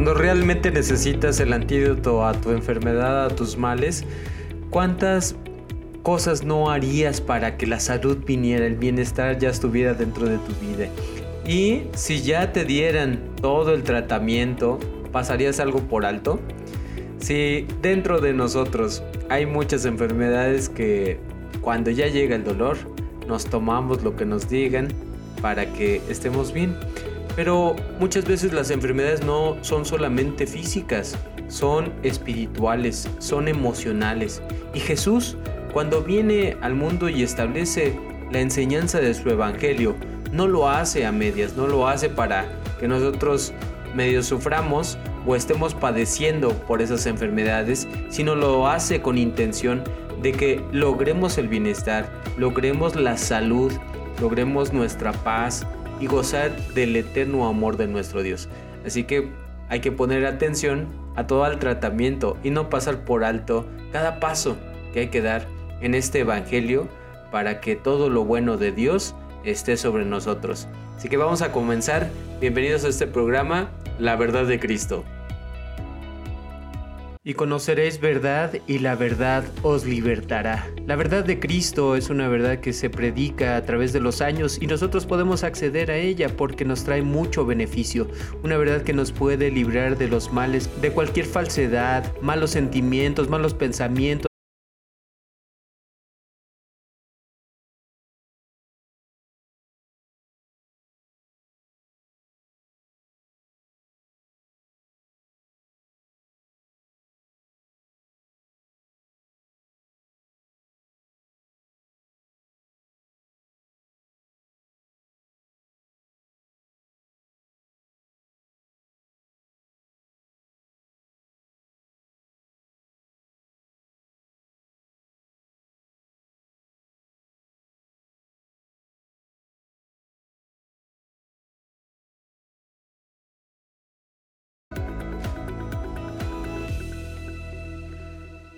cuando realmente necesitas el antídoto a tu enfermedad, a tus males, ¿cuántas cosas no harías para que la salud viniera, el bienestar ya estuviera dentro de tu vida? Y si ya te dieran todo el tratamiento, ¿pasarías algo por alto? Si dentro de nosotros hay muchas enfermedades que cuando ya llega el dolor, nos tomamos lo que nos digan para que estemos bien. Pero muchas veces las enfermedades no son solamente físicas, son espirituales, son emocionales. Y Jesús, cuando viene al mundo y establece la enseñanza de su evangelio, no lo hace a medias, no lo hace para que nosotros medio suframos o estemos padeciendo por esas enfermedades, sino lo hace con intención de que logremos el bienestar, logremos la salud, logremos nuestra paz y gozar del eterno amor de nuestro Dios. Así que hay que poner atención a todo el tratamiento y no pasar por alto cada paso que hay que dar en este Evangelio para que todo lo bueno de Dios esté sobre nosotros. Así que vamos a comenzar. Bienvenidos a este programa, La verdad de Cristo y conoceréis verdad y la verdad os libertará. La verdad de Cristo es una verdad que se predica a través de los años y nosotros podemos acceder a ella porque nos trae mucho beneficio. Una verdad que nos puede librar de los males, de cualquier falsedad, malos sentimientos, malos pensamientos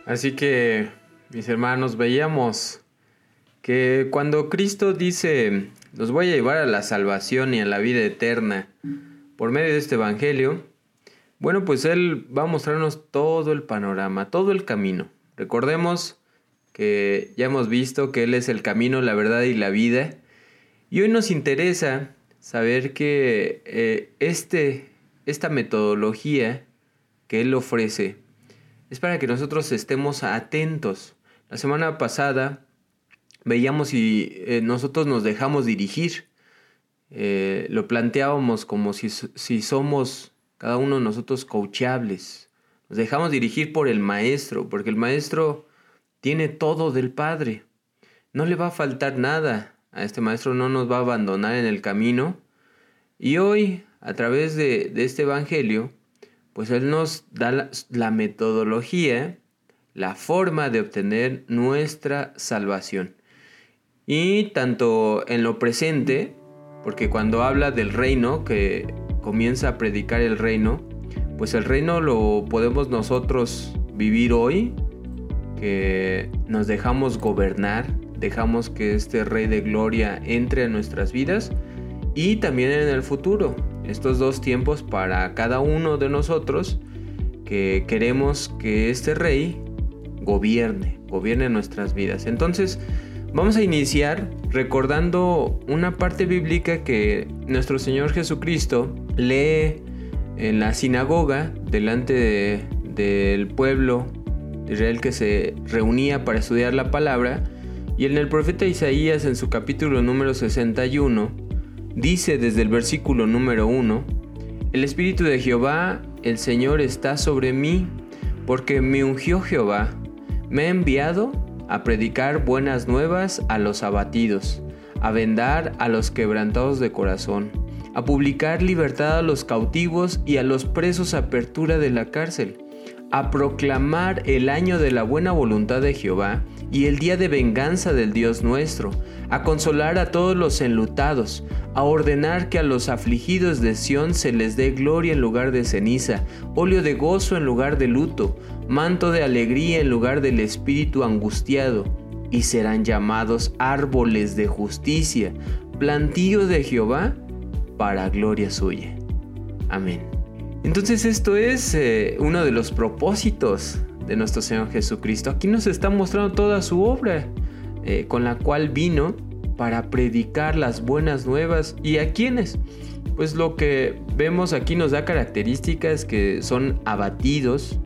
Así que, mis hermanos, veíamos que cuando Cristo dice, los voy a llevar a la salvación y a la vida eterna por medio de este Evangelio, bueno, pues Él va a mostrarnos todo el panorama, todo el camino. Recordemos que ya hemos visto que Él es el camino, la verdad y la vida. Y hoy nos interesa saber que eh, este, esta metodología que Él ofrece es para que nosotros estemos atentos. La semana pasada veíamos si eh, nosotros nos dejamos dirigir. Eh, lo planteábamos como si, si, somos cada uno de nosotros coachables. Nos dejamos dirigir por el maestro, porque el maestro tiene todo del Padre. No le va a faltar nada. A este maestro no nos va a abandonar en el camino. Y hoy, a través de, de este Evangelio, pues Él nos da la, metodología, la forma de obtener nuestra salvación. Y tanto en lo presente, porque cuando habla del reino, que comienza a predicar el reino, pues el reino lo podemos nosotros vivir hoy, que nos dejamos gobernar, dejamos que este Rey de Gloria entre en nuestras vidas y también en el futuro, estos dos tiempos para cada uno de nosotros que queremos que este rey gobierne, gobierne nuestras vidas. Entonces, vamos a iniciar recordando una parte bíblica que nuestro Señor Jesucristo lee en la sinagoga delante del pueblo de Israel que se reunía para estudiar la palabra. Y en el profeta Isaías en su capítulo número 61 Dice desde el versículo número 1, El Espíritu de Jehová, el Señor está sobre mí, porque me ungió Jehová, me ha enviado a predicar buenas nuevas a los abatidos, a vendar a los quebrantados de corazón, a publicar libertad a los cautivos y a los presos apertura de la cárcel, a proclamar el año de la buena voluntad de Jehová y el día de venganza del Dios nuestro, a consolar a todos los enlutados, a ordenar que a los afligidos de Sión se les dé gloria en lugar de ceniza, óleo de gozo en lugar de luto, manto de alegría en lugar del espíritu angustiado, y serán llamados árboles de justicia, plantío de Jehová, para gloria suya. Amén. Entonces esto es eh, uno de los propósitos de nuestro Señor Jesucristo. Aquí nos está mostrando toda su obra, eh, con la cual vino para predicar las buenas nuevas. ¿Y a quiénes? Pues lo que vemos aquí nos da características que son abatidos,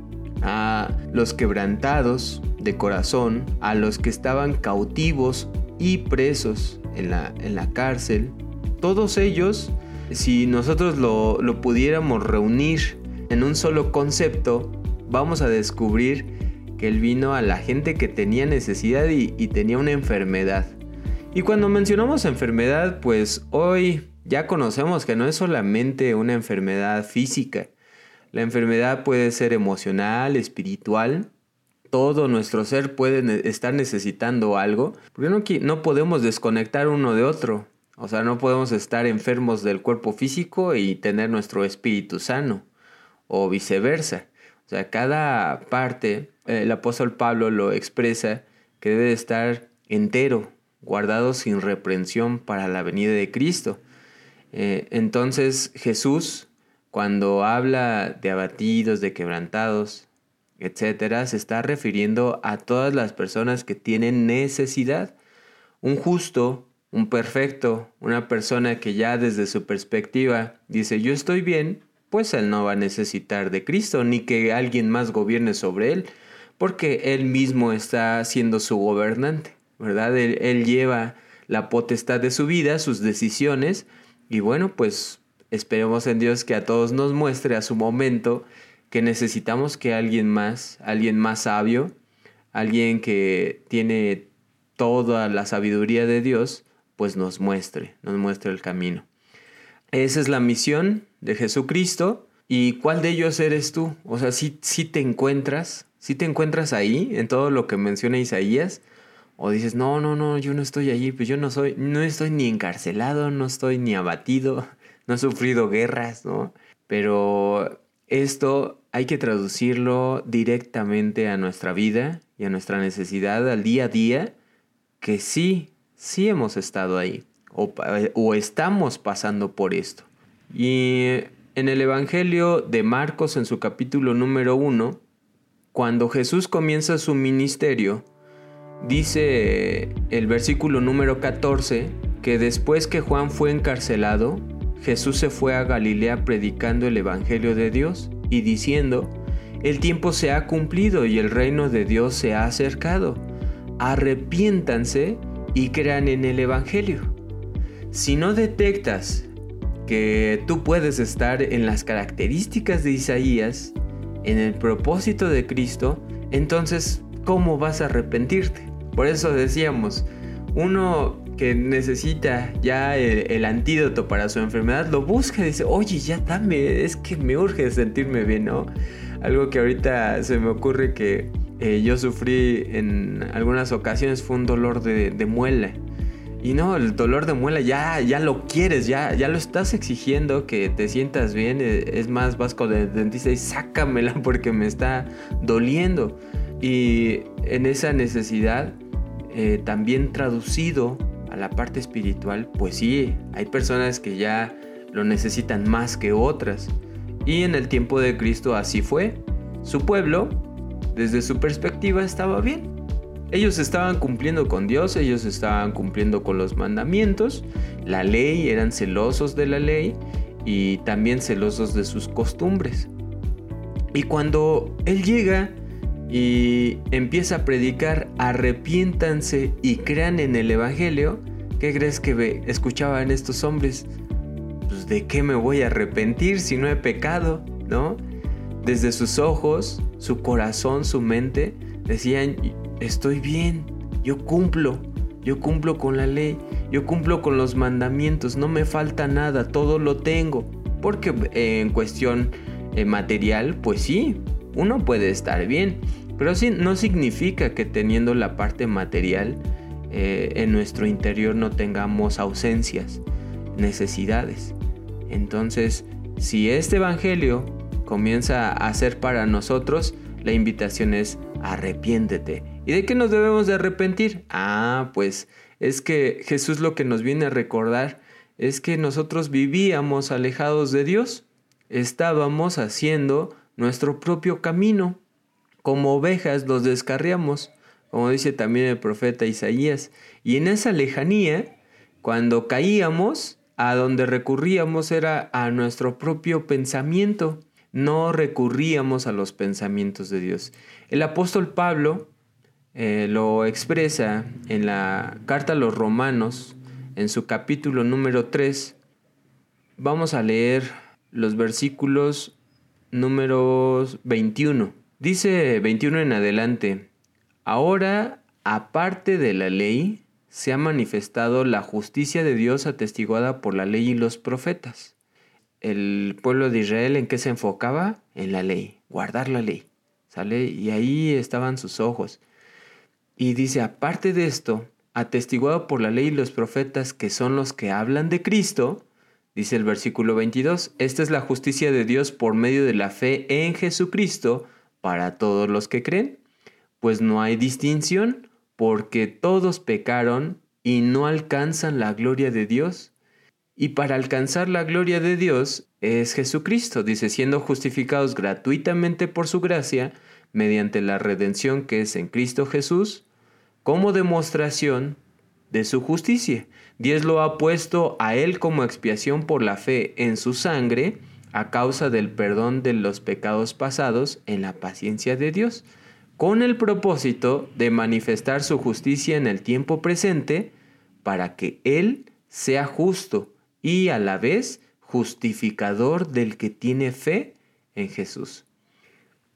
a los quebrantados de corazón, a los que estaban cautivos y presos en la, en la cárcel. Todos ellos, si nosotros lo, lo pudiéramos reunir en un solo concepto, vamos a descubrir que Él vino a la gente que tenía necesidad y, tenía una enfermedad. Y cuando mencionamos enfermedad, pues hoy ya conocemos que no es solamente una enfermedad física. La enfermedad puede ser emocional, espiritual. Todo nuestro ser puede estar necesitando algo. Porque no, podemos desconectar uno de otro. O sea, no podemos estar enfermos del cuerpo físico y tener nuestro espíritu sano. O viceversa. O sea, cada parte, eh, el apóstol Pablo lo expresa que debe estar entero, guardado sin reprensión para la venida de Cristo. Eh, entonces Jesús, cuando habla de abatidos, de quebrantados, etcétera, se está refiriendo a todas las personas que tienen necesidad. Un justo, un perfecto, una persona que ya desde su perspectiva dice yo estoy bien, pues él no va a necesitar de Cristo ni que alguien más gobierne sobre él, porque él mismo está siendo su gobernante, ¿verdad? Él, lleva la potestad de su vida, sus decisiones, y bueno, pues esperemos en Dios que a todos nos muestre a su momento que necesitamos que alguien más, alguien más sabio, alguien que tiene toda la sabiduría de Dios, pues nos muestre, nos muestre el camino. Esa es la misión de Jesucristo. ¿Y cuál de ellos eres tú? O sea, si ¿sí, te encuentras, si te encuentras ahí en todo lo que menciona Isaías, o dices, no, no, no, yo no estoy allí, pues yo no soy, no estoy ni encarcelado, no estoy ni abatido, no he sufrido guerras, ¿no? Pero esto hay que traducirlo directamente a nuestra vida y a nuestra necesidad al día a día, que sí, sí hemos estado ahí o, estamos pasando por esto. Y en el Evangelio de Marcos, en su capítulo número 1, cuando Jesús comienza su ministerio, dice el versículo número 14 que después que Juan fue encarcelado, Jesús se fue a Galilea predicando el Evangelio de Dios y diciendo, el tiempo se ha cumplido y el reino de Dios se ha acercado. Arrepiéntanse y crean en el Evangelio. Si no detectas que tú puedes estar en las características de Isaías, en el propósito de Cristo, entonces, ¿cómo vas a arrepentirte? Por eso decíamos, uno que necesita ya el, antídoto para su enfermedad, lo busca y dice, oye, ya dame, es que me urge sentirme bien, ¿no? Algo que ahorita se me ocurre que eh, yo sufrí en algunas ocasiones fue un dolor de, de muela. Y no, el dolor de muela ya, ya lo quieres, ya, ya lo estás exigiendo que te sientas bien. Eh, es más, vas con el dentista y sácamela porque me está doliendo. Y en esa necesidad, eh, también traducido a la parte espiritual, pues sí, hay personas que ya lo necesitan más que otras. Y en el tiempo de Cristo así fue. Su pueblo, desde su perspectiva, estaba bien ellos estaban cumpliendo con Dios, ellos estaban cumpliendo con los mandamientos, la ley, eran celosos de la ley y también celosos de sus costumbres. Y cuando Él llega y empieza a predicar, arrepiéntanse y crean en el Evangelio, ¿qué crees que escuchaban estos hombres? Pues de qué me voy a arrepentir si no he pecado, ¿no? Desde sus ojos, su corazón, su mente, decían, estoy bien, yo cumplo, yo cumplo con la ley, yo cumplo con los mandamientos, no me falta nada, todo lo tengo. Porque eh, en cuestión eh, material, pues sí, uno puede estar bien, pero sí, no significa que teniendo la parte material eh, en nuestro interior no tengamos ausencias, necesidades. Entonces, si este Evangelio comienza a ser para nosotros, la invitación es arrepiéntete ¿Y de qué nos debemos de arrepentir? Ah, pues es que Jesús lo que nos viene a recordar es que nosotros vivíamos alejados de Dios. estábamos haciendo nuestro propio camino. Como ovejas los descarriamos, como dice también el profeta Isaías. Y en esa lejanía, cuando caíamos, a donde recurríamos era a nuestro propio pensamiento. No recurríamos a los pensamientos de Dios. El apóstol Pablo eh, lo expresa en la carta a los romanos, en su capítulo número 3. Vamos a leer los versículos números 21. Dice 21 en adelante, ahora, aparte de la ley, se ha manifestado la justicia de Dios atestiguada por la ley y los profetas. El pueblo de Israel en qué se enfocaba? En la ley, guardar la ley. ¿Sale? Y ahí estaban sus ojos. Y dice, aparte de esto, atestiguado por la ley y los profetas que son los que hablan de Cristo, Dice el versículo 22, esta es la justicia de Dios por medio de la fe en Jesucristo para todos los que creen, pues no hay distinción, porque todos pecaron y no alcanzan la gloria de Dios. Y para alcanzar la gloria de Dios es Jesucristo, dice, siendo justificados gratuitamente por su gracia, mediante la redención que es en Cristo Jesús, como demostración de su justicia. Dios lo ha puesto a él como expiación por la fe en su sangre a causa del perdón de los pecados pasados en la paciencia de Dios, con el propósito de manifestar su justicia en el tiempo presente para que Él sea justo y a la vez justificador del que tiene fe en Jesús.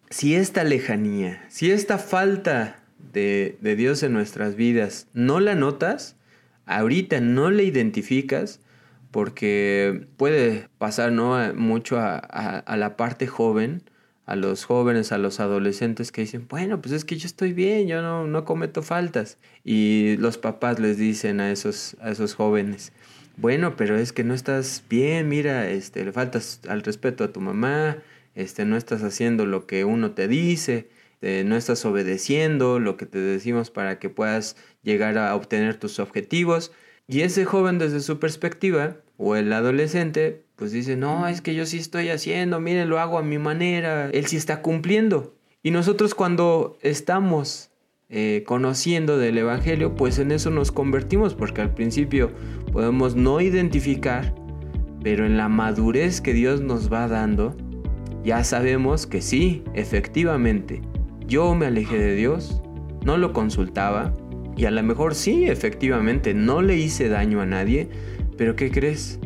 Si esta lejanía, si esta falta de, Dios en nuestras vidas no la notas, ahorita no la identificas, porque puede pasar ¿no? mucho a, la parte joven, a los jóvenes, a los adolescentes que dicen, bueno, pues es que yo estoy bien, yo no, no cometo faltas. Y los papás les dicen a esos, a esos jóvenes, bueno, pero es que no estás bien, mira, este, le faltas al respeto a tu mamá, este, no estás haciendo lo que uno te dice. Este, no estás obedeciendo lo que te decimos para que puedas llegar a obtener tus objetivos. Y ese joven desde su perspectiva, o el adolescente, pues dice, no, es que yo sí estoy haciendo, mire, lo hago a mi manera, él sí está cumpliendo. Y nosotros cuando estamos eh, conociendo del Evangelio, pues en eso nos convertimos, porque al principio podemos no identificar, pero en la madurez que Dios nos va dando, ya sabemos que sí, efectivamente, yo me alejé de Dios, no lo consultaba y a lo mejor sí, efectivamente, no le hice daño a nadie, pero ¿qué crees?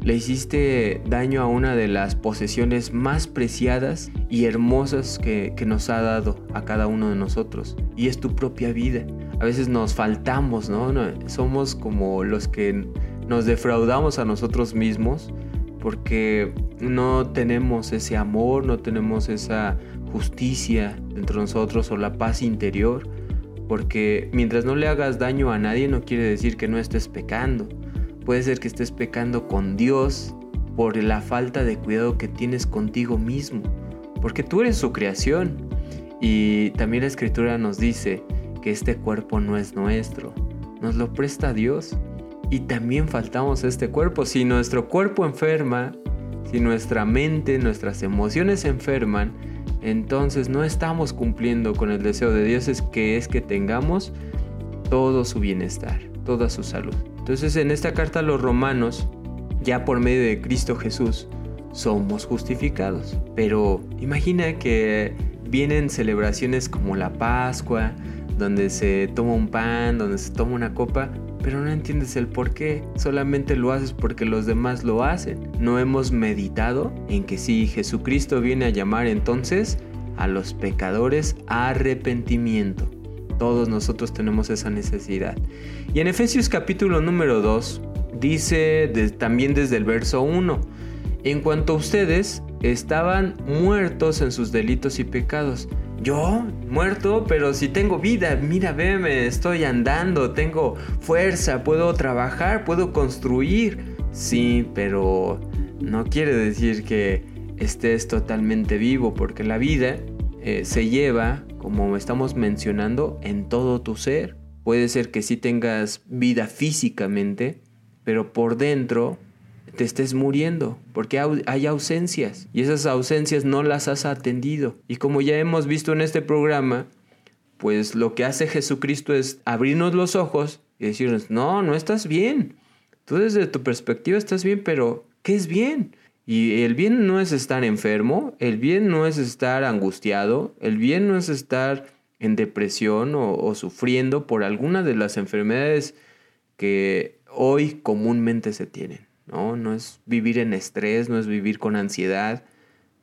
Le hiciste daño a una de las posesiones más preciadas y hermosas que, nos ha dado a cada uno de nosotros, y es tu propia vida. A veces nos faltamos, ¿no? Somos como los que nos defraudamos a nosotros mismos porque no tenemos ese amor, no tenemos esa justicia dentro de nosotros o la paz interior. Porque mientras no le hagas daño a nadie no quiere decir que no estés pecando. Puede ser que estés pecando con Dios por la falta de cuidado que tienes contigo mismo. Porque tú eres su creación. Y también la escritura nos dice que este cuerpo no es nuestro. Nos lo presta Dios. Y también faltamos a este cuerpo. Si nuestro cuerpo enferma, si nuestra mente, nuestras emociones enferman, entonces no estamos cumpliendo con el deseo de Dios, es que es que tengamos todo su bienestar, toda su salud. Entonces en esta carta a los romanos, ya por medio de Cristo Jesús, somos justificados. Pero imagina que vienen celebraciones como la Pascua, donde se toma un pan, donde se toma una copa, pero no entiendes el por qué, solamente lo haces porque los demás lo hacen. No hemos meditado en que si Jesucristo viene a llamar entonces a los pecadores a arrepentimiento. Todos nosotros tenemos esa necesidad. Y en Efesios capítulo número 2 dice también desde el verso 1, en cuanto a ustedes estaban muertos en sus delitos y pecados, yo, muerto, pero si tengo vida, mira, veme, estoy andando, tengo fuerza, puedo trabajar, puedo construir. Sí, pero no quiere decir que estés totalmente vivo, porque la vida eh, se lleva, como estamos mencionando, en todo tu ser. Puede ser que sí tengas vida físicamente, pero por dentro te estés muriendo, porque hay ausencias y esas ausencias no las has atendido. Y como ya hemos visto en este programa, pues lo que hace Jesucristo es abrirnos los ojos y decirnos, no, no estás bien. Tú desde tu perspectiva estás bien, pero ¿qué es bien? Y el bien no es estar enfermo, el bien no es estar angustiado, el bien no es estar en depresión o, sufriendo por alguna de las enfermedades que hoy comúnmente se tienen. ¿No? no es vivir en estrés, no es vivir con ansiedad,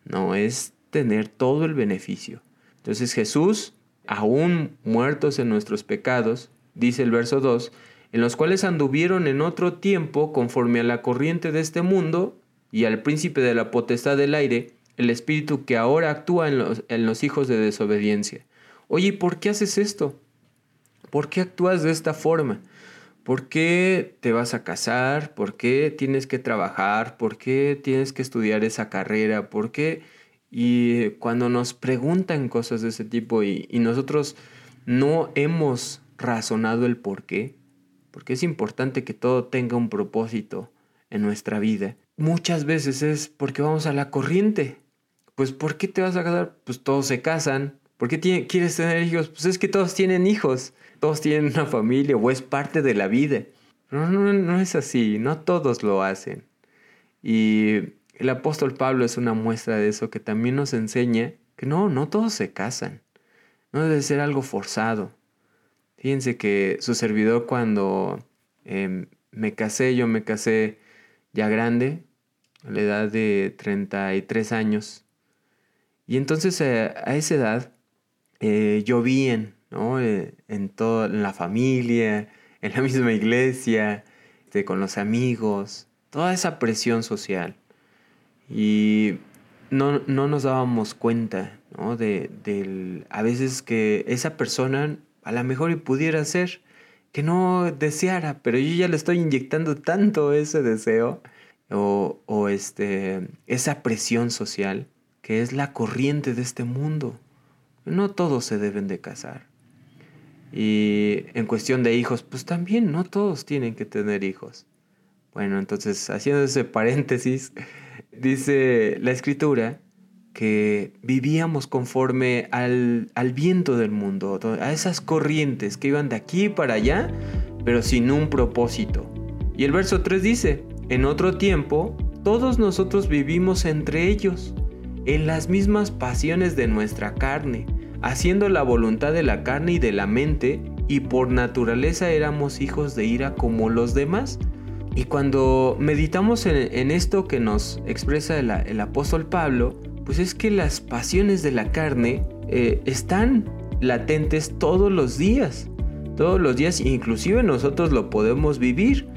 no, es tener todo el beneficio. Entonces Jesús, aún muertos en nuestros pecados, dice el verso 2, en los cuales anduvieron en otro tiempo conforme a la corriente de este mundo y al príncipe de la potestad del aire, el espíritu que ahora actúa en los, en los hijos de desobediencia. Oye, ¿por qué haces esto? ¿Por qué actúas de esta forma? ¿Por qué te vas a casar? ¿Por qué tienes que trabajar? ¿Por qué tienes que estudiar esa carrera? ¿Por qué? Y cuando nos preguntan cosas de ese tipo y, nosotros no hemos razonado el por qué, porque es importante que todo tenga un propósito en nuestra vida. Muchas veces es porque vamos a la corriente. Pues ¿por qué te vas a casar? Pues todos se casan, ¿Por qué quieres tener hijos? Pues es que todos tienen hijos, todos tienen una familia o es parte de la vida. No, no, no es así, no todos lo hacen. Y el apóstol Pablo es una muestra de eso que también nos enseña que no, no todos se casan. No debe ser algo forzado. Fíjense que su servidor cuando em, me casé, yo me casé ya grande, a la edad de 33 años. Y entonces eh, a esa edad eh, llovían, ¿no? Eh, en toda la familia, en la misma iglesia, este, con los amigos, toda esa presión social. Y no, nos dábamos cuenta, ¿no? De, del, a veces que esa persona a lo mejor y pudiera ser que no deseara, pero yo ya le estoy inyectando tanto ese deseo o, o este, esa presión social que es la corriente de este mundo. No todos se deben de casar. Y en cuestión de hijos, pues también no todos tienen que tener hijos. Bueno, entonces haciendo ese paréntesis, dice la escritura que vivíamos conforme al, al, viento del mundo, a esas corrientes que iban de aquí para allá, pero sin un propósito. Y el verso 3 dice, en otro tiempo, todos nosotros vivimos entre ellos, en las mismas pasiones de nuestra carne, haciendo la voluntad de la carne y de la mente, y por naturaleza éramos hijos de ira como los demás. Y cuando meditamos en, esto que nos expresa el, apóstol Pablo, pues es que las pasiones de la carne eh, están latentes todos los días. Todos los días, inclusive nosotros lo podemos vivir,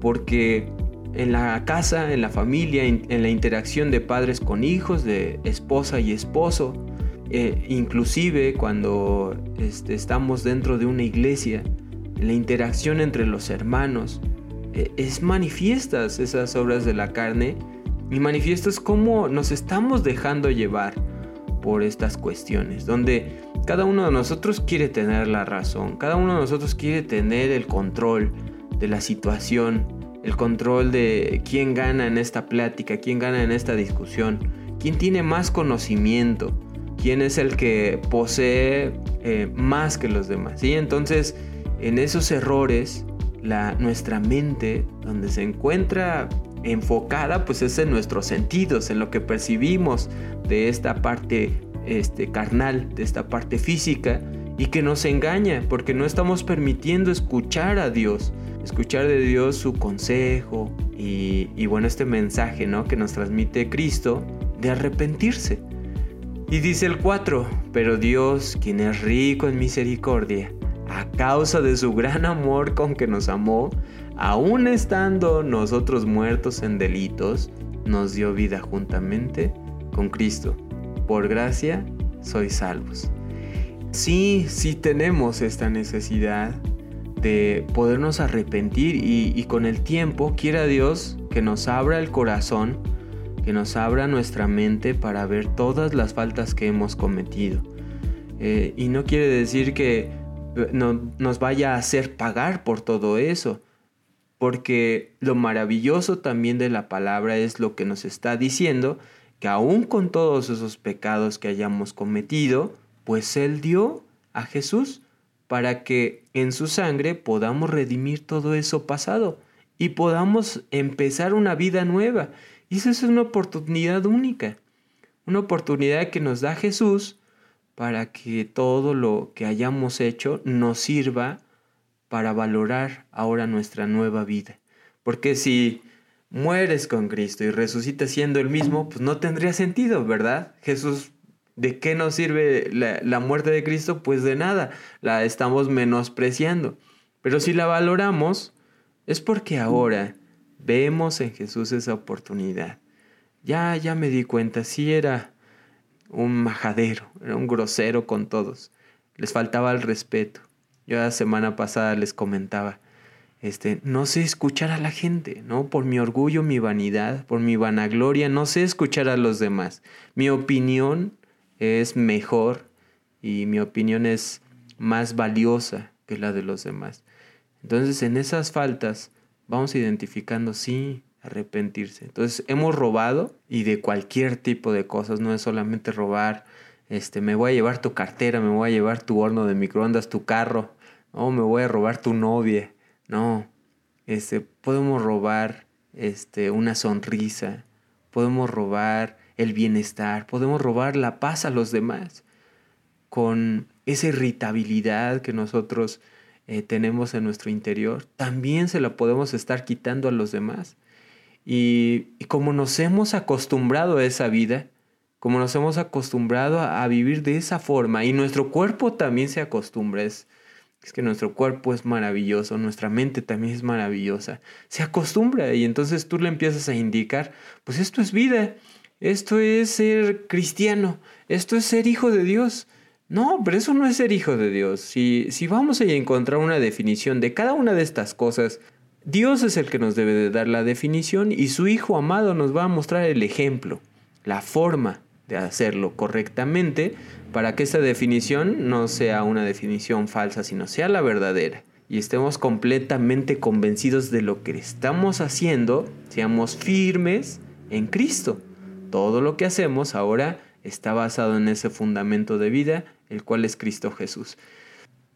porque en la casa, en la familia, en la interacción de padres con hijos, de esposa y esposo, eh, inclusive cuando este, estamos dentro de una iglesia, la interacción entre los hermanos, eh, es manifiestas esas obras de la carne y manifiestas cómo nos estamos dejando llevar por estas cuestiones, donde cada uno de nosotros quiere tener la razón, cada uno de nosotros quiere tener el control de la situación, el control de quién gana en esta plática, quién gana en esta discusión, quién tiene más conocimiento, quién es el que posee eh, más que los demás. ¿sí? Entonces, en esos errores, la, nuestra mente, donde se encuentra enfocada, pues es en nuestros sentidos, en lo que percibimos de esta parte este, carnal, de esta parte física, y que nos engaña, porque no estamos permitiendo escuchar a Dios, escuchar de Dios su consejo y, y bueno, este mensaje ¿no? que nos transmite Cristo de arrepentirse. Y dice el 4, pero Dios, quien es rico en misericordia, a causa de su gran amor con que nos amó, aun estando nosotros muertos en delitos, nos dio vida juntamente con Cristo. Por gracia sois salvos. Sí, sí tenemos esta necesidad de podernos arrepentir y, y con el tiempo quiera Dios que nos abra el corazón que nos abra nuestra mente para ver todas las faltas que hemos cometido. Eh, y no quiere decir que eh, no, nos vaya a hacer pagar por todo eso. porque lo maravilloso también de la palabra es lo que nos está diciendo, que aún con todos esos pecados que hayamos cometido, pues Él dio a Jesús para que en su sangre podamos redimir todo eso pasado y podamos empezar una vida nueva. Y esa es una oportunidad única, una oportunidad que nos da Jesús para que todo lo que hayamos hecho nos sirva para valorar ahora nuestra nueva vida. Porque si mueres con Cristo y resucitas siendo el mismo, pues no tendría sentido, ¿verdad? Jesús, ¿de qué nos sirve la, la muerte de Cristo? Pues de nada, la estamos menospreciando. Pero si la valoramos, es porque ahora vemos en Jesús esa oportunidad. Ya, ya me di cuenta, sí era un majadero, era un grosero con todos. Les faltaba el respeto. Yo la semana pasada les comentaba, este, no sé escuchar a la gente, ¿no? Por mi orgullo, mi vanidad, por mi vanagloria, no sé escuchar a los demás. Mi opinión es mejor y mi opinión es más valiosa que la de los demás. Entonces, en esas faltas vamos identificando, sí, arrepentirse. Entonces, hemos robado y de cualquier tipo de cosas, no es solamente robar, este, me voy a llevar tu cartera, me voy a llevar tu horno de microondas, tu carro, no, me voy a robar tu novia no, este, podemos robar este, una sonrisa, podemos robar el bienestar, podemos robar la paz a los demás con esa irritabilidad que nosotros eh, tenemos en nuestro interior, también se la podemos estar quitando a los demás. Y, como nos hemos acostumbrado a esa vida, como nos hemos acostumbrado a, a, vivir de esa forma, y nuestro cuerpo también se acostumbra, es, es que nuestro cuerpo es maravilloso, nuestra mente también es maravillosa. Se acostumbra y entonces tú le empiezas a indicar, pues esto es vida, esto es ser cristiano, esto es ser hijo de Dios. No, pero eso no es ser hijo de Dios. Si, si vamos a encontrar una definición de cada una de estas cosas, Dios es el que nos debe de dar la definición y su Hijo amado nos va a mostrar el ejemplo, la forma de hacerlo correctamente para que esta definición no sea una definición falsa, sino sea la verdadera. Y estemos completamente convencidos de lo que estamos haciendo, seamos firmes en Cristo. Todo lo que hacemos ahora está basado en ese fundamento de vida, el cual es Cristo Jesús.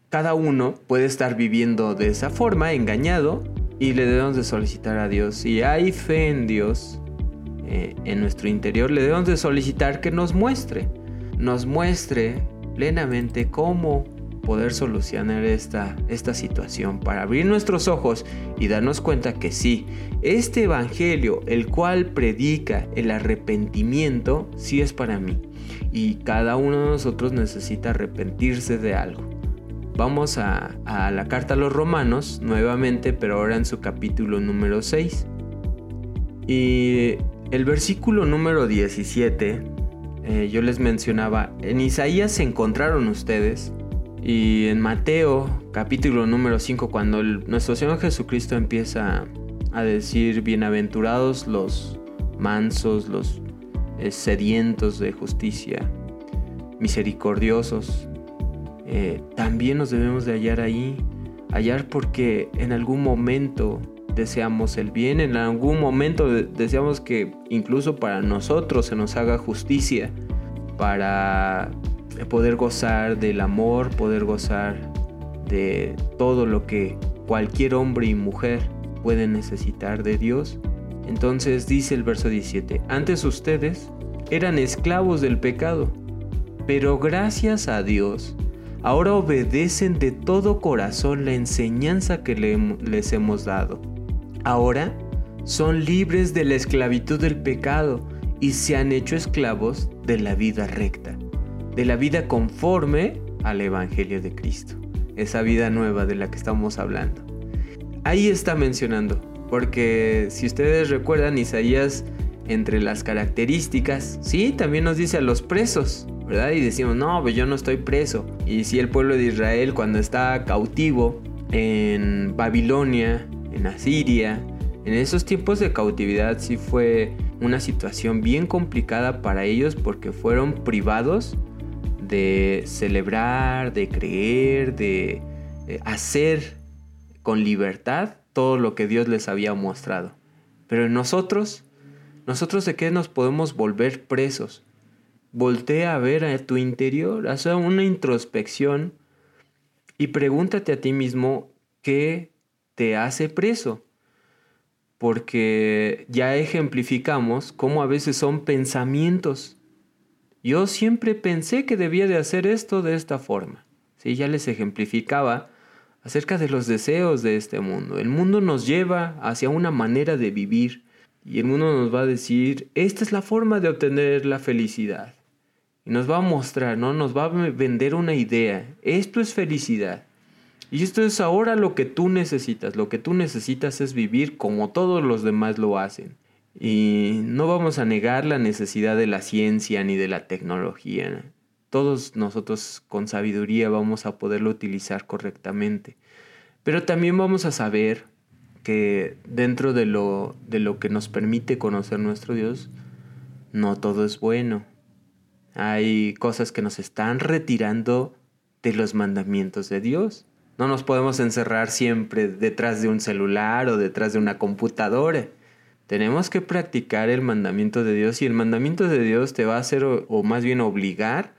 Cada uno puede estar viviendo de esa forma, engañado, y le debemos de solicitar a Dios. Si hay fe en Dios, eh, en nuestro interior, le debemos de solicitar que nos muestre nos muestre plenamente cómo poder solucionar esta, esta situación, para abrir nuestros ojos y darnos cuenta que sí, este Evangelio, el cual predica el arrepentimiento, sí es para mí. Y cada uno de nosotros necesita arrepentirse de algo. Vamos a, a la carta a los romanos nuevamente, pero ahora en su capítulo número 6. Y el versículo número 17 eh, yo les mencionaba, en Isaías se encontraron ustedes y en Mateo capítulo número 5 cuando nuestro Señor Jesucristo empieza a decir bienaventurados los mansos, los eh, sedientos de justicia, misericordiosos, eh, también nos debemos de hallar ahí, hallar porque en algún momento deseamos el bien, en algún momento deseamos que incluso para nosotros se nos haga justicia, para poder gozar del amor, poder gozar de todo lo que cualquier hombre y mujer puede necesitar de Dios. Entonces dice el verso 17, antes ustedes eran esclavos del pecado, pero gracias a Dios, ahora obedecen de todo corazón la enseñanza que les hemos dado Ahora son libres de la esclavitud del pecado y se han hecho esclavos de la vida recta, de la vida conforme al Evangelio de Cristo, esa vida nueva de la que estamos hablando. Ahí está mencionando, porque si ustedes recuerdan, Isaías, entre las características, sí, también nos dice a los presos, ¿verdad? Y decimos, no, pues yo no estoy preso. Y si el pueblo de Israel cuando está cautivo en Babilonia, en Asiria. En esos tiempos de cautividad sí fue una situación bien complicada para ellos porque fueron privados de celebrar, de creer, de, hacer con libertad todo lo que Dios les había mostrado. Pero en nosotros, nosotros de qué nos podemos volver presos. Voltea a ver a tu interior, haz una introspección y pregúntate a ti mismo qué te hace preso. Porque ya ejemplificamos cómo a veces son pensamientos. Yo siempre pensé que debía de hacer esto de esta forma. Sí, ya les ejemplificaba acerca de los deseos de este mundo. El mundo nos lleva hacia una manera de vivir y el mundo nos va a decir, esta es la forma de obtener la felicidad. Y nos va a mostrar, ¿no? Nos va a vender una idea. Esto es felicidad. Y esto es ahora lo que tú necesitas. Lo que tú necesitas es vivir como todos los demás lo hacen. Y no vamos a negar la necesidad de la ciencia ni de la tecnología todos nosotros con sabiduría vamos a poderlo utilizar correctamente. Pero también vamos a saber que dentro de lo, de lo que nos permite conocer nuestro Dios, no todo es bueno. Hay cosas que nos están retirando de los mandamientos de Dios. No nos podemos encerrar siempre detrás de un celular o detrás de una computadora. Tenemos que practicar el mandamiento de Dios y el mandamiento de Dios te va a hacer o más bien obligar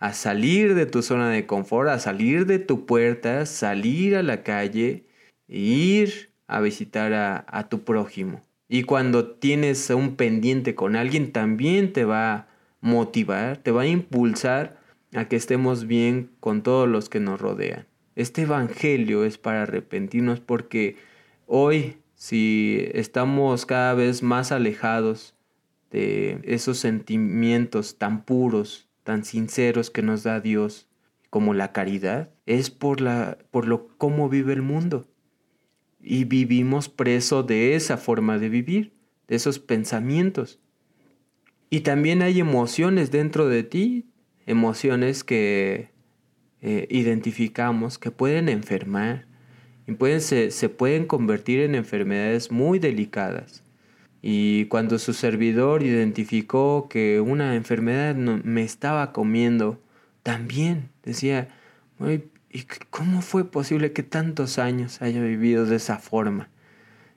a salir de tu zona de confort, a salir de tu puerta, salir a la calle e ir a visitar a, a tu prójimo. Y cuando tienes un pendiente con alguien, también te va a motivar, te va a impulsar a que estemos bien con todos los que nos rodean. Este Evangelio es para arrepentirnos porque hoy, si estamos cada vez más alejados de esos sentimientos tan puros, tan sinceros que nos da Dios, como la caridad, es por, la, por lo cómo vive el mundo. Y vivimos preso de esa forma de vivir, de esos pensamientos. Y también hay emociones dentro de ti, emociones que eh, identificamos que pueden enfermar y pueden, se, se pueden convertir en enfermedades muy delicadas. Y cuando su servidor identificó que una enfermedad me estaba comiendo, también decía, ¿y cómo fue posible que tantos años haya vivido de esa forma?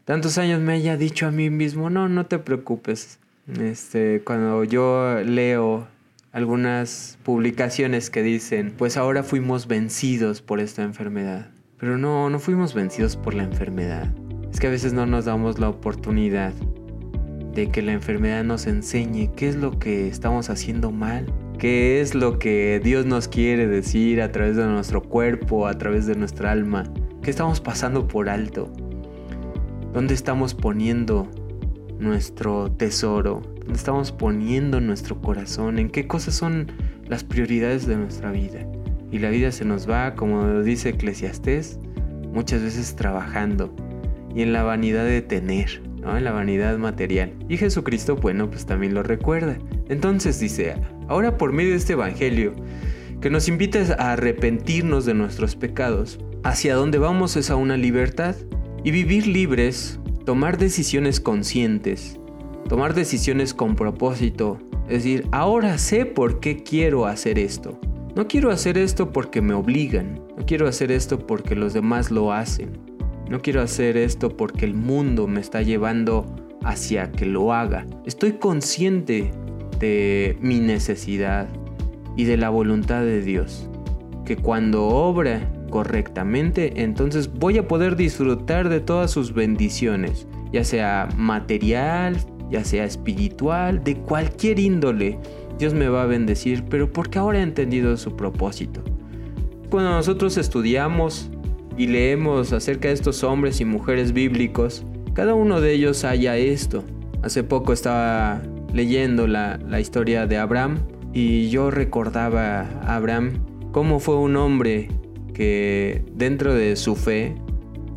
Tantos años me haya dicho a mí mismo, no, no te preocupes. Este, cuando yo leo algunas publicaciones que dicen, pues ahora fuimos vencidos por esta enfermedad. Pero no, no fuimos vencidos por la enfermedad. Es que a veces no nos damos la oportunidad de que la enfermedad nos enseñe qué es lo que estamos haciendo mal, qué es lo que Dios nos quiere decir a través de nuestro cuerpo, a través de nuestra alma, qué estamos pasando por alto, dónde estamos poniendo nuestro tesoro, dónde estamos poniendo nuestro corazón, en qué cosas son las prioridades de nuestra vida. Y la vida se nos va, como dice Eclesiastés, muchas veces trabajando y en la vanidad de tener en la vanidad material. Y Jesucristo, bueno, pues también lo recuerda. Entonces dice, ahora por medio de este Evangelio, que nos invita a arrepentirnos de nuestros pecados, hacia dónde vamos es a una libertad y vivir libres, tomar decisiones conscientes, tomar decisiones con propósito, es decir, ahora sé por qué quiero hacer esto. No quiero hacer esto porque me obligan, no quiero hacer esto porque los demás lo hacen. No quiero hacer esto porque el mundo me está llevando hacia que lo haga. Estoy consciente de mi necesidad y de la voluntad de Dios. Que cuando obra correctamente, entonces voy a poder disfrutar de todas sus bendiciones, ya sea material, ya sea espiritual, de cualquier índole. Dios me va a bendecir, pero porque ahora he entendido su propósito. Cuando nosotros estudiamos y leemos acerca de estos hombres y mujeres bíblicos, cada uno de ellos haya esto. Hace poco estaba leyendo la, historia de Abraham y yo recordaba a Abraham cómo fue un hombre que dentro de su fe,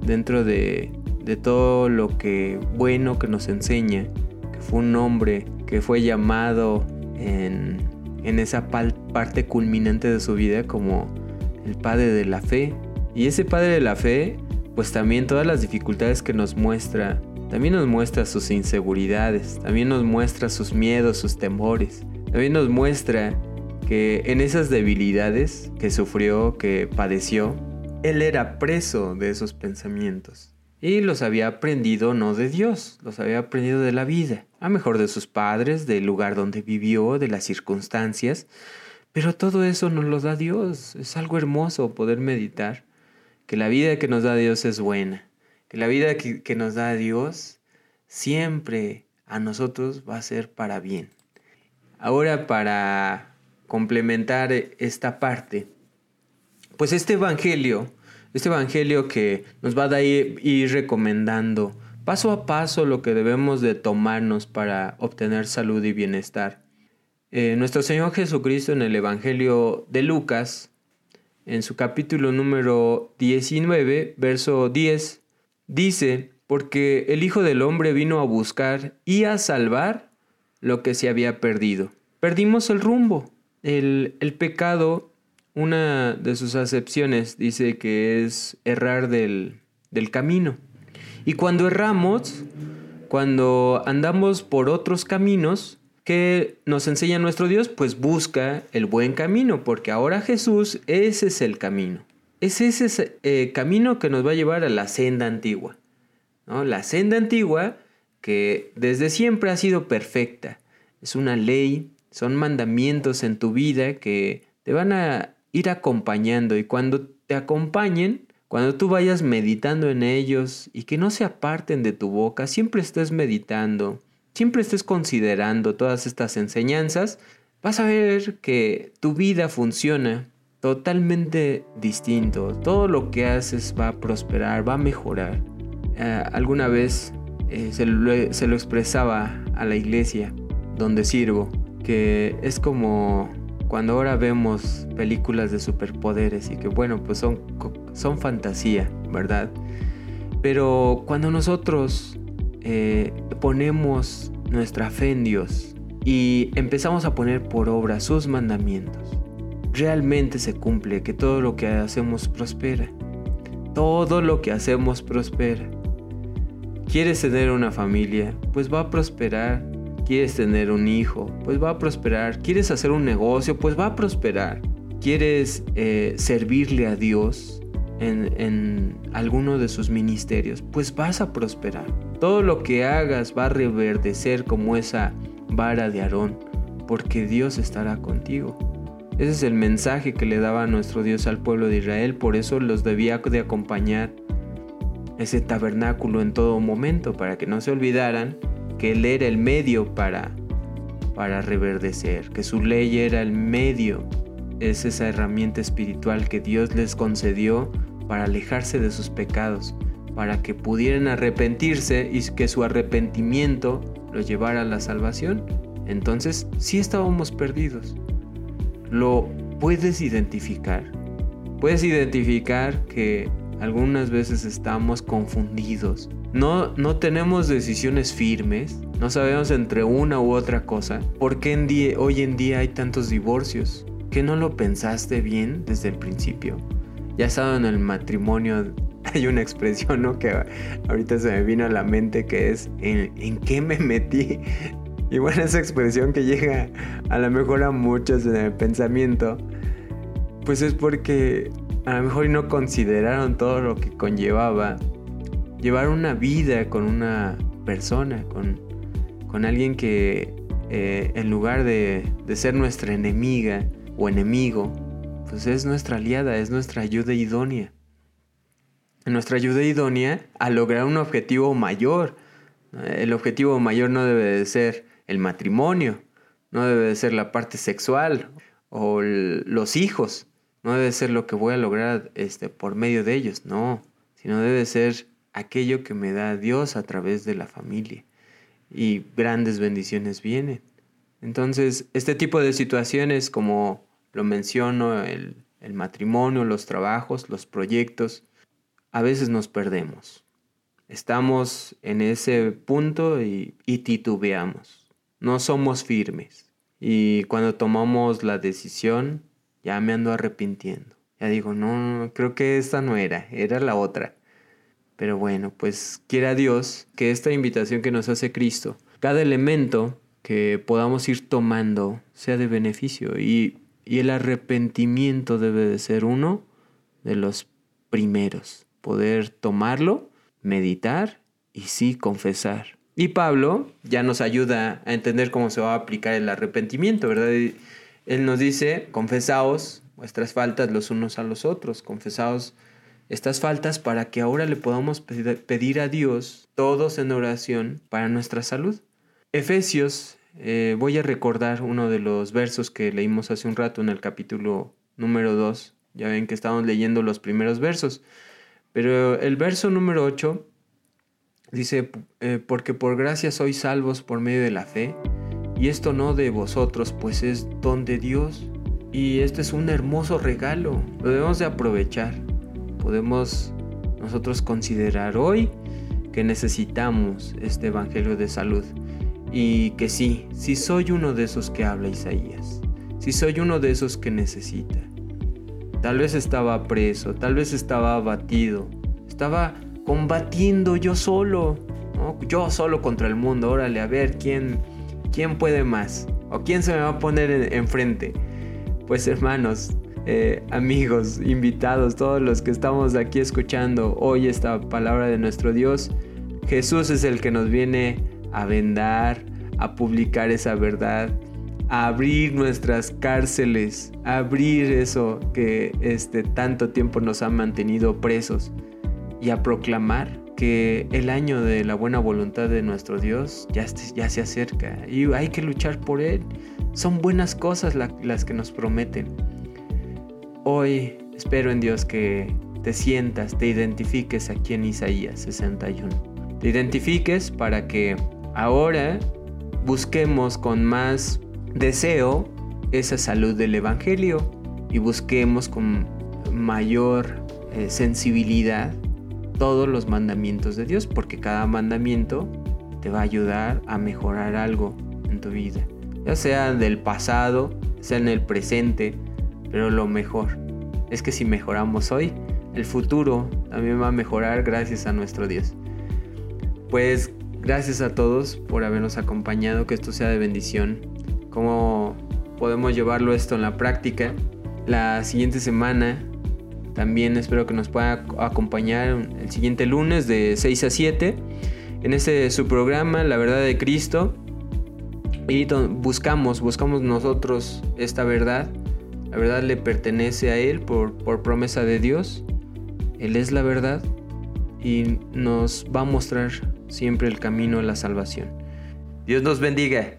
dentro de, de todo lo que bueno que nos enseña, que fue un hombre que fue llamado en, en esa parte culminante de su vida como el padre de la fe, y ese padre de la fe, pues también todas las dificultades que nos muestra, también nos muestra sus inseguridades, también nos muestra sus miedos, sus temores, también nos muestra que en esas debilidades que sufrió, que padeció, él era preso de esos pensamientos. y los había aprendido no de Dios, los había aprendido de la vida, a mejor de sus padres, del lugar donde vivió, de las circunstancias, pero todo eso nos lo da Dios, es algo hermoso poder meditar, que la vida que nos da Dios es buena, que la vida que, que nos da Dios siempre a nosotros va a ser para bien. Ahora para complementar esta parte, pues este Evangelio, este Evangelio que nos va a ir, recomendando paso a paso lo que debemos de tomarnos para obtener salud y bienestar. Eh, nuestro Señor Jesucristo en el Evangelio de Lucas, en su capítulo número 19, verso 10, dice, porque el Hijo del Hombre vino a buscar y a salvar lo que se había perdido. Perdimos el rumbo. El, el pecado una de sus acepciones dice que es errar del, del camino. Y cuando erramos, cuando andamos por otros caminos, ¿qué nos enseña nuestro Dios? Pues busca el buen camino, porque ahora Jesús, ese es el camino. Es ese eh, camino que nos va a llevar a la senda antigua. La senda antigua que desde siempre ha sido perfecta. Es una ley, son mandamientos en tu vida que te van a ir acompañando y cuando te acompañen, cuando tú vayas meditando en ellos y que no se aparten de tu boca, siempre estés meditando, siempre estés considerando todas estas enseñanzas, vas a ver que tu vida funciona totalmente distinto. Todo lo que haces va a prosperar, va a mejorar. Eh, alguna vez eh, se, se lo expresaba a la iglesia donde sirvo, que es como cuando ahora vemos películas de superpoderes y que bueno, pues son, son fantasía, ¿verdad? Pero cuando nosotros eh, ponemos nuestra fe en Dios y empezamos a poner por obra sus mandamientos, realmente se cumple que todo lo que hacemos prospera. Todo lo que hacemos prospera. ¿Quieres tener una familia? Pues va a prosperar ¿Quieres tener un hijo? Pues va a prosperar. ¿Quieres hacer un negocio? Pues va a prosperar. ¿Quieres eh, servirle a Dios en, en alguno de sus ministerios? Pues vas a prosperar. Todo lo que hagas va a reverdecer como esa vara de Aarón, porque Dios estará contigo. Ese es el mensaje que le daba nuestro Dios al pueblo de Israel, por eso los debía de acompañar ese tabernáculo en todo momento, para que no se olvidaran que Él era el medio para, para reverdecer, que su ley era el medio, es esa herramienta espiritual que Dios les concedió para alejarse de sus pecados, para que pudieran arrepentirse y que su arrepentimiento los llevara a la salvación. Entonces, sí estábamos perdidos. Lo puedes identificar. Puedes identificar que algunas veces estamos confundidos, no, no tenemos decisiones firmes, no sabemos entre una u otra cosa. ¿Por qué hoy en día hay tantos divorcios? ¿Que no lo pensaste bien desde el principio? Ya estado en el matrimonio, hay una expresión ¿no? que ahorita se me vino a la mente que es ¿en, ¿en qué me metí? Y bueno, esa expresión que llega a lo mejor a muchos en el pensamiento, pues es porque a lo mejor no consideraron todo lo que conllevaba llevar una vida con una persona, con, con alguien que eh, en lugar de, de ser nuestra enemiga o enemigo, pues es nuestra aliada, es nuestra ayuda idónea. Nuestra ayuda idónea a lograr un objetivo mayor. El objetivo mayor no debe de ser el matrimonio, no debe de ser la parte sexual o los hijos, no debe ser lo que voy a lograr este, por medio de ellos, no, sino debe ser aquello que me da Dios a través de la familia. Y grandes bendiciones vienen. Entonces, este tipo de situaciones, como lo menciono, el, matrimonio, los trabajos, los proyectos, a veces nos perdemos. Estamos en ese punto y, titubeamos. No somos firmes. Y cuando tomamos la decisión, ya me ando arrepintiendo. Ya digo, no, creo que esta no era, era la otra. Pero bueno, pues quiera Dios que esta invitación que nos hace Cristo, cada elemento que podamos ir tomando sea de beneficio y, y el arrepentimiento debe de ser uno de los primeros. Poder tomarlo, meditar y sí confesar. Y Pablo ya nos ayuda a entender cómo se va a aplicar el arrepentimiento, ¿verdad? Él nos dice, confesaos vuestras faltas los unos a los otros, confesaos estas faltas para que ahora le podamos pedir a Dios, todos en oración, para nuestra salud. Efesios, eh, voy a recordar uno de los versos que leímos hace un rato en el capítulo número 2. Ya ven que estamos leyendo los primeros versos. Pero el verso número 8 dice, eh, porque por gracia sois salvos por medio de la fe, y esto no de vosotros, pues es don de Dios. Y este es un hermoso regalo, lo debemos de aprovechar. Podemos nosotros considerar hoy que necesitamos este Evangelio de salud. Y que sí, si soy uno de esos que habla Isaías, si soy uno de esos que necesita. Tal vez estaba preso, tal vez estaba abatido, estaba combatiendo yo solo, yo solo contra el mundo, órale, a ver quién, quién puede más o quién se me va a poner enfrente. Pues hermanos, eh, amigos, invitados, todos los que estamos aquí escuchando hoy esta palabra de nuestro Dios, Jesús es el que nos viene a vendar, a publicar esa verdad, a abrir nuestras cárceles, abrir eso que este tanto tiempo nos ha mantenido presos y a proclamar que el año de la buena voluntad de nuestro Dios ya, ya se acerca y hay que luchar por él. Son buenas cosas las que nos prometen. Hoy espero en Dios que te sientas, te identifiques aquí en Isaías 61 te identifiques para que ahora busquemos con más deseo esa salud del Evangelio y busquemos con mayor eh, sensibilidad todos los mandamientos de Dios, porque cada mandamiento te va a ayudar a mejorar algo en tu vida, ya sea del pasado, sea en el presente, pero lo mejor es que si mejoramos hoy, el futuro también va a mejorar gracias a nuestro Dios. Pues gracias a todos por habernos acompañado, que esto sea de bendición. ¿Cómo podemos llevarlo esto en la práctica? La siguiente semana también espero que nos pueda acompañar el siguiente lunes de 6 a 7 en este su programa La verdad de Cristo y buscamos, buscamos nosotros esta verdad. La verdad le pertenece a Él por, por promesa de Dios. Él es la verdad y nos va a mostrar siempre el camino a la salvación. Dios nos bendiga